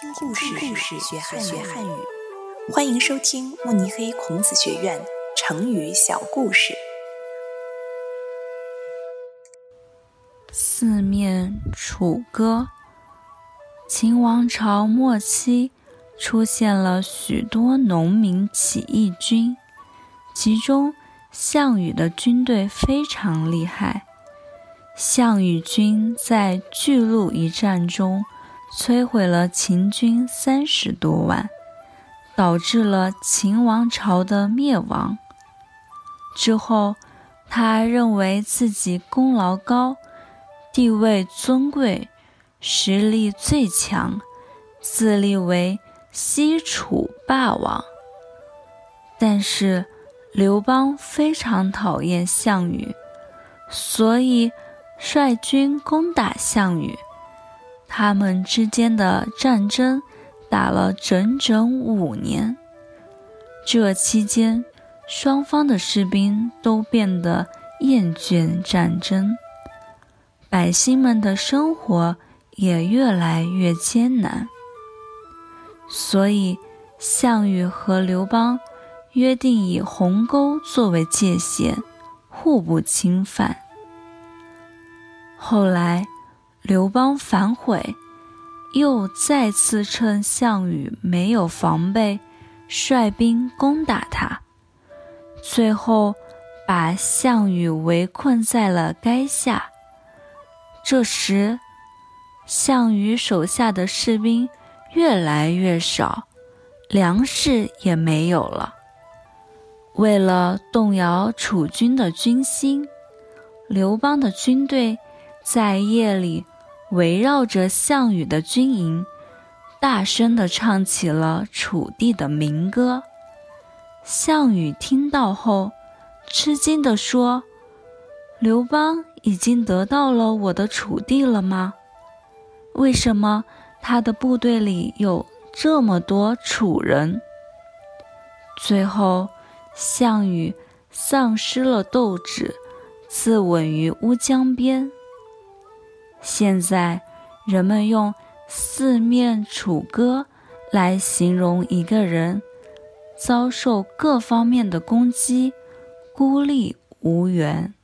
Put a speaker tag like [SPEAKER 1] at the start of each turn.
[SPEAKER 1] 听故事，学汉语。欢迎收听慕尼黑孔子学院成语小故事。
[SPEAKER 2] 四面楚歌。秦王朝末期，出现了许多农民起义军，其中项羽的军队非常厉害。项羽军在巨鹿一战中。摧毁了秦军三十多万，导致了秦王朝的灭亡。之后，他认为自己功劳高，地位尊贵，实力最强，自立为西楚霸王。但是，刘邦非常讨厌项羽，所以率军攻打项羽。他们之间的战争打了整整五年，这期间，双方的士兵都变得厌倦战争，百姓们的生活也越来越艰难。所以，项羽和刘邦约定以鸿沟作为界限，互不侵犯。后来。刘邦反悔，又再次趁项羽没有防备，率兵攻打他，最后把项羽围困在了垓下。这时，项羽手下的士兵越来越少，粮食也没有了。为了动摇楚军的军心，刘邦的军队在夜里。围绕着项羽的军营，大声地唱起了楚地的民歌。项羽听到后，吃惊地说：“刘邦已经得到了我的楚地了吗？为什么他的部队里有这么多楚人？”最后，项羽丧失了斗志，自刎于乌江边。现在，人们用“四面楚歌”来形容一个人遭受各方面的攻击，孤立无援。